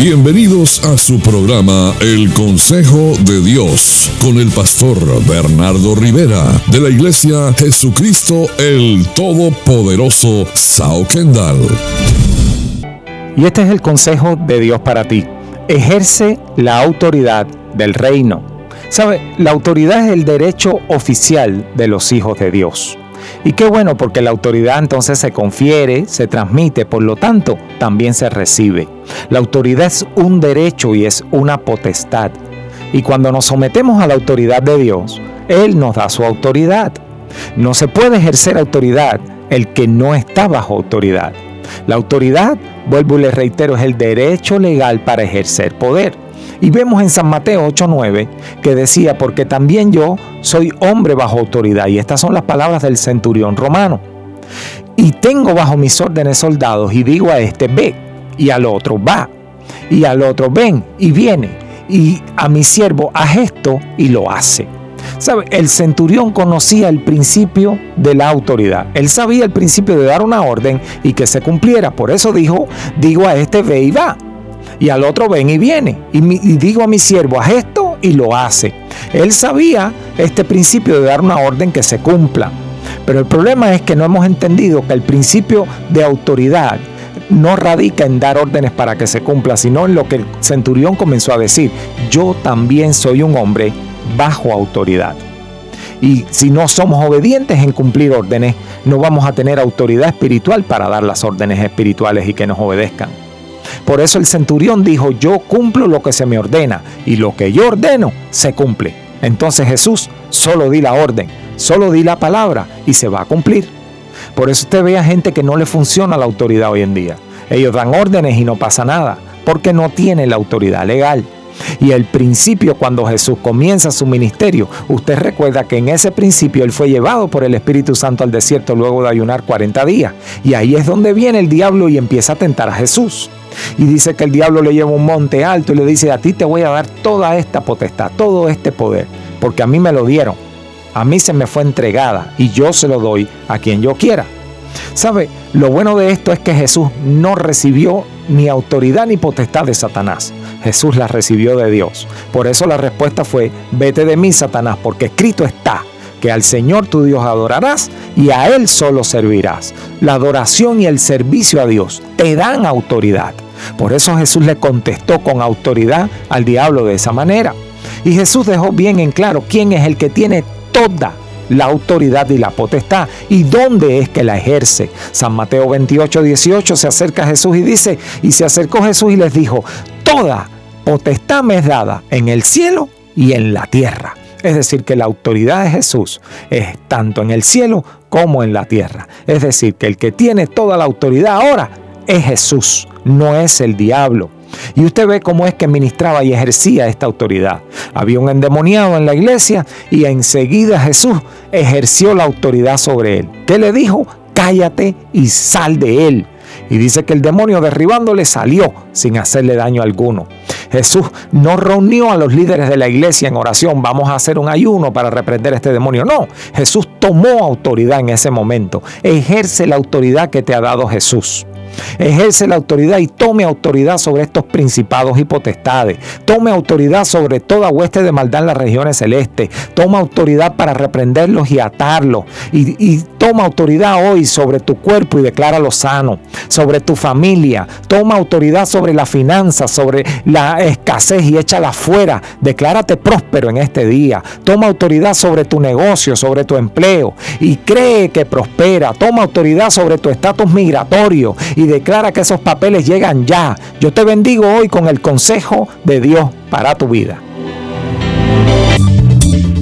Bienvenidos a su programa El Consejo de Dios con el pastor Bernardo Rivera de la Iglesia Jesucristo el Todopoderoso Sao Kendall. Y este es el consejo de Dios para ti. Ejerce la autoridad del reino. ¿Sabe? La autoridad es el derecho oficial de los hijos de Dios. Y qué bueno porque la autoridad entonces se confiere, se transmite, por lo tanto también se recibe. La autoridad es un derecho y es una potestad. Y cuando nos sometemos a la autoridad de Dios, Él nos da su autoridad. No se puede ejercer autoridad el que no está bajo autoridad. La autoridad, vuelvo y le reitero, es el derecho legal para ejercer poder. Y vemos en San Mateo 8:9 que decía, porque también yo soy hombre bajo autoridad. Y estas son las palabras del centurión romano. Y tengo bajo mis órdenes soldados y digo a este, ve, y al otro, va, y al otro, ven, y viene, y a mi siervo, haz esto, y lo hace. ¿Sabe? El centurión conocía el principio de la autoridad. Él sabía el principio de dar una orden y que se cumpliera. Por eso dijo, digo a este, ve y va y al otro ven y viene. Y, digo a mi siervo, haz esto y lo hace. Él sabía este principio de dar una orden que se cumpla. Pero el problema es que no hemos entendido que el principio de autoridad no radica en dar órdenes para que se cumpla, sino en lo que el centurión comenzó a decir, yo también soy un hombre bajo autoridad. Y si no somos obedientes en cumplir órdenes, no vamos a tener autoridad espiritual para dar las órdenes espirituales y que nos obedezcan. Por eso el centurión dijo, yo cumplo lo que se me ordena y lo que yo ordeno se cumple. Entonces Jesús solo di la orden, solo di la palabra y se va a cumplir. Por eso usted ve a gente que no le funciona la autoridad hoy en día. Ellos dan órdenes y no pasa nada, porque no tienen la autoridad legal. Y el principio cuando Jesús comienza su ministerio, usted recuerda que en ese principio él fue llevado por el Espíritu Santo al desierto luego de ayunar 40 días. Y ahí es donde viene el diablo y empieza a tentar a Jesús. Y dice que el diablo le lleva un monte alto y le dice, a ti te voy a dar toda esta potestad, todo este poder, porque a mí me lo dieron. A mí se me fue entregada y yo se lo doy a quien yo quiera. ¿Sabe? Lo bueno de esto es que Jesús no recibió ni autoridad ni potestad de Satanás. Jesús la recibió de Dios. Por eso la respuesta fue, vete de mí, Satanás, porque escrito está que al Señor tu Dios adorarás y a Él solo servirás. La adoración y el servicio a Dios te dan autoridad. Por eso Jesús le contestó con autoridad al diablo de esa manera. Y Jesús dejó bien en claro quién es el que tiene toda la autoridad y la potestad y dónde es que la ejerce. San Mateo 28, 18 se acerca a Jesús y dice, y se acercó Jesús y les dijo, toda potestad me es dada en el cielo y en la tierra. Es decir, que la autoridad de Jesús es tanto en el cielo como en la tierra. Es decir, que el que tiene toda la autoridad ahora es Jesús, no es el diablo. Y usted ve cómo es que ministraba y ejercía esta autoridad. Había un endemoniado en la iglesia y enseguida Jesús ejerció la autoridad sobre él. ¿Qué le dijo? Cállate y sal de él. Y dice que el demonio derribándole salió sin hacerle daño alguno. Jesús no reunió a los líderes de la iglesia en oración, vamos a hacer un ayuno para reprender a este demonio. No, Jesús tomó autoridad en ese momento. Ejerce la autoridad que te ha dado Jesús. Ejerce la autoridad y tome autoridad sobre estos principados y potestades. Tome autoridad sobre toda hueste de maldad en las regiones celestes. Toma autoridad para reprenderlos y atarlos. Y, toma autoridad hoy sobre tu cuerpo y decláralo sano. Sobre tu familia. Toma autoridad sobre la finanza, sobre la escasez y échala fuera. Declárate próspero en este día. Toma autoridad sobre tu negocio, sobre tu empleo. Y cree que prospera. Toma autoridad sobre tu estatus migratorio y declara que esos papeles llegan ya. Yo te bendigo hoy con el consejo de Dios para tu vida.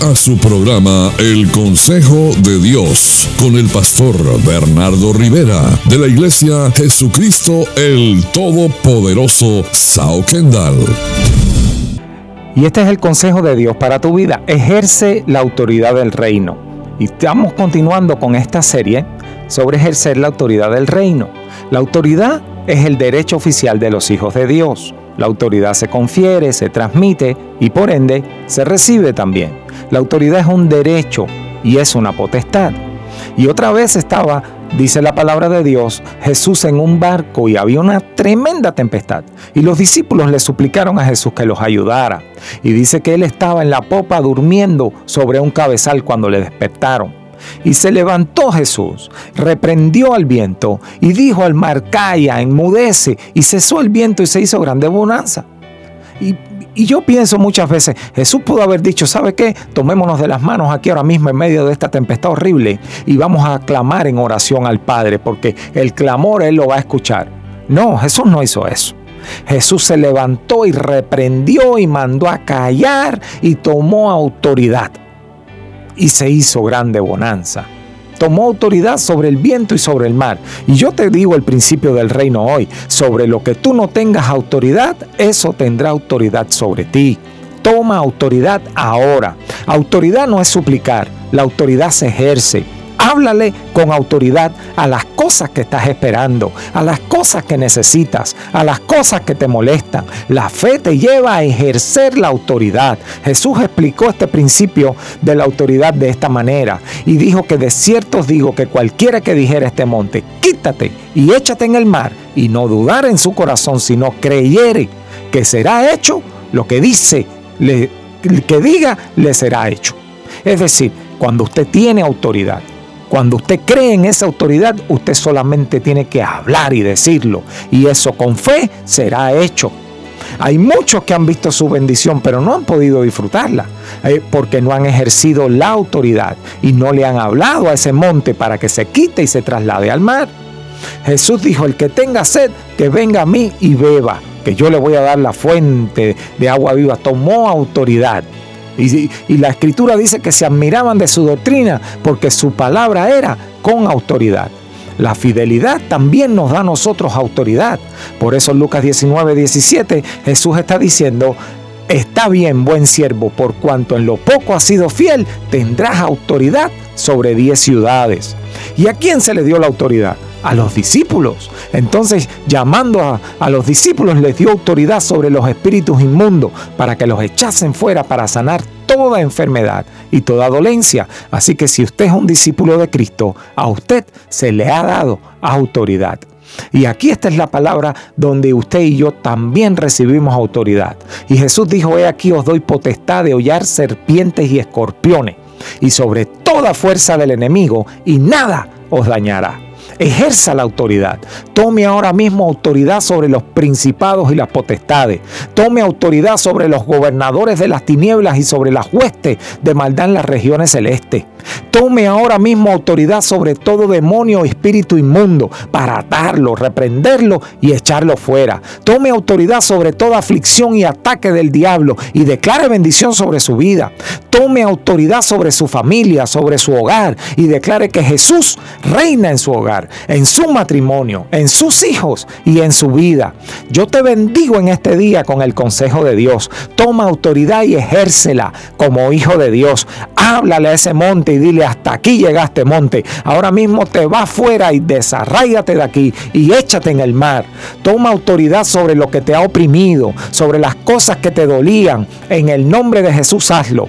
A su programa El Consejo de Dios con el pastor Bernardo Rivera de la Iglesia Jesucristo el Todopoderoso Sao Kendall. Y este es el consejo de Dios para tu vida. Ejerce la autoridad del reino. Y estamos continuando con esta serie sobre ejercer la autoridad del reino. La autoridad es el derecho oficial de los hijos de Dios. La autoridad se confiere, se transmite y por ende se recibe también. La autoridad es un derecho y es una potestad. Y otra vez estaba, dice la palabra de Dios, Jesús en un barco y había una tremenda tempestad. Y los discípulos le suplicaron a Jesús que los ayudara. Y dice que él estaba en la popa durmiendo sobre un cabezal cuando le despertaron. Y se levantó Jesús, reprendió al viento y dijo al mar, calla, enmudece, y cesó el viento y se hizo grande bonanza. Y y yo pienso muchas veces, Jesús pudo haber dicho, ¿sabe qué? Tomémonos de las manos aquí ahora mismo en medio de esta tempestad horrible y vamos a clamar en oración al Padre, porque el clamor Él lo va a escuchar. No, Jesús no hizo eso. Jesús se levantó y reprendió y mandó a callar y tomó autoridad. Y se hizo grande bonanza tomó autoridad sobre el viento y sobre el mar. Y yo te digo el principio del reino hoy, sobre lo que tú no tengas autoridad, eso tendrá autoridad sobre ti. Toma autoridad ahora. Autoridad no es suplicar, la autoridad se ejerce. Háblale con autoridad a las cosas que estás esperando, a las cosas que necesitas, a las cosas que te molestan. La fe te lleva a ejercer la autoridad. Jesús explicó este principio de la autoridad de esta manera y dijo que de cierto os digo que cualquiera que dijera este monte, quítate y échate en el mar y no dudar en su corazón, sino creyere que será hecho lo que dice, le, que diga, le será hecho. Es decir, cuando usted tiene autoridad, cuando usted cree en esa autoridad, usted solamente tiene que hablar y decirlo. Y eso con fe será hecho. Hay muchos que han visto su bendición, pero no han podido disfrutarla, eh, porque no han ejercido la autoridad y no le han hablado a ese monte para que se quite y se traslade al mar. Jesús dijo, el que tenga sed, que venga a mí y beba, que yo le voy a dar la fuente de agua viva. Tomó autoridad. Y, la escritura dice que se admiraban de su doctrina porque su palabra era con autoridad. La fidelidad también nos da a nosotros autoridad. Por eso en Lucas 19, 17 Jesús está diciendo, está bien, buen siervo, por cuanto en lo poco has sido fiel, tendrás autoridad sobre diez ciudades. ¿Y a quién se le dio la autoridad? A los discípulos. Entonces, llamando a, a, los discípulos, les dio autoridad sobre los espíritus inmundos para que los echasen fuera para sanar toda enfermedad y toda dolencia. Así que si usted es un discípulo de Cristo, a usted se le ha dado autoridad. Y aquí esta es la palabra donde usted y yo también recibimos autoridad. Y Jesús dijo, he aquí os doy potestad de hollar serpientes y escorpiones y sobre toda fuerza del enemigo y nada os dañará ejerza la autoridad. Tome ahora mismo autoridad sobre los principados y las potestades. Tome autoridad sobre los gobernadores de las tinieblas y sobre las huestes de maldad en las regiones celestes. Tome ahora mismo autoridad sobre todo demonio o espíritu inmundo para atarlo, reprenderlo y echarlo fuera. Tome autoridad sobre toda aflicción y ataque del diablo y declare bendición sobre su vida. Tome autoridad sobre su familia, sobre su hogar y declare que Jesús reina en su hogar, en su matrimonio, en sus hijos y en su vida. Yo te bendigo en este día con el consejo de Dios. Toma autoridad y ejércela como hijo de Dios. Háblale a ese monte y dile hasta aquí llegaste monte. Ahora mismo te vas fuera y desarráigate de aquí y échate en el mar. Toma autoridad sobre lo que te ha oprimido, sobre las cosas que te dolían. En el nombre de Jesús hazlo.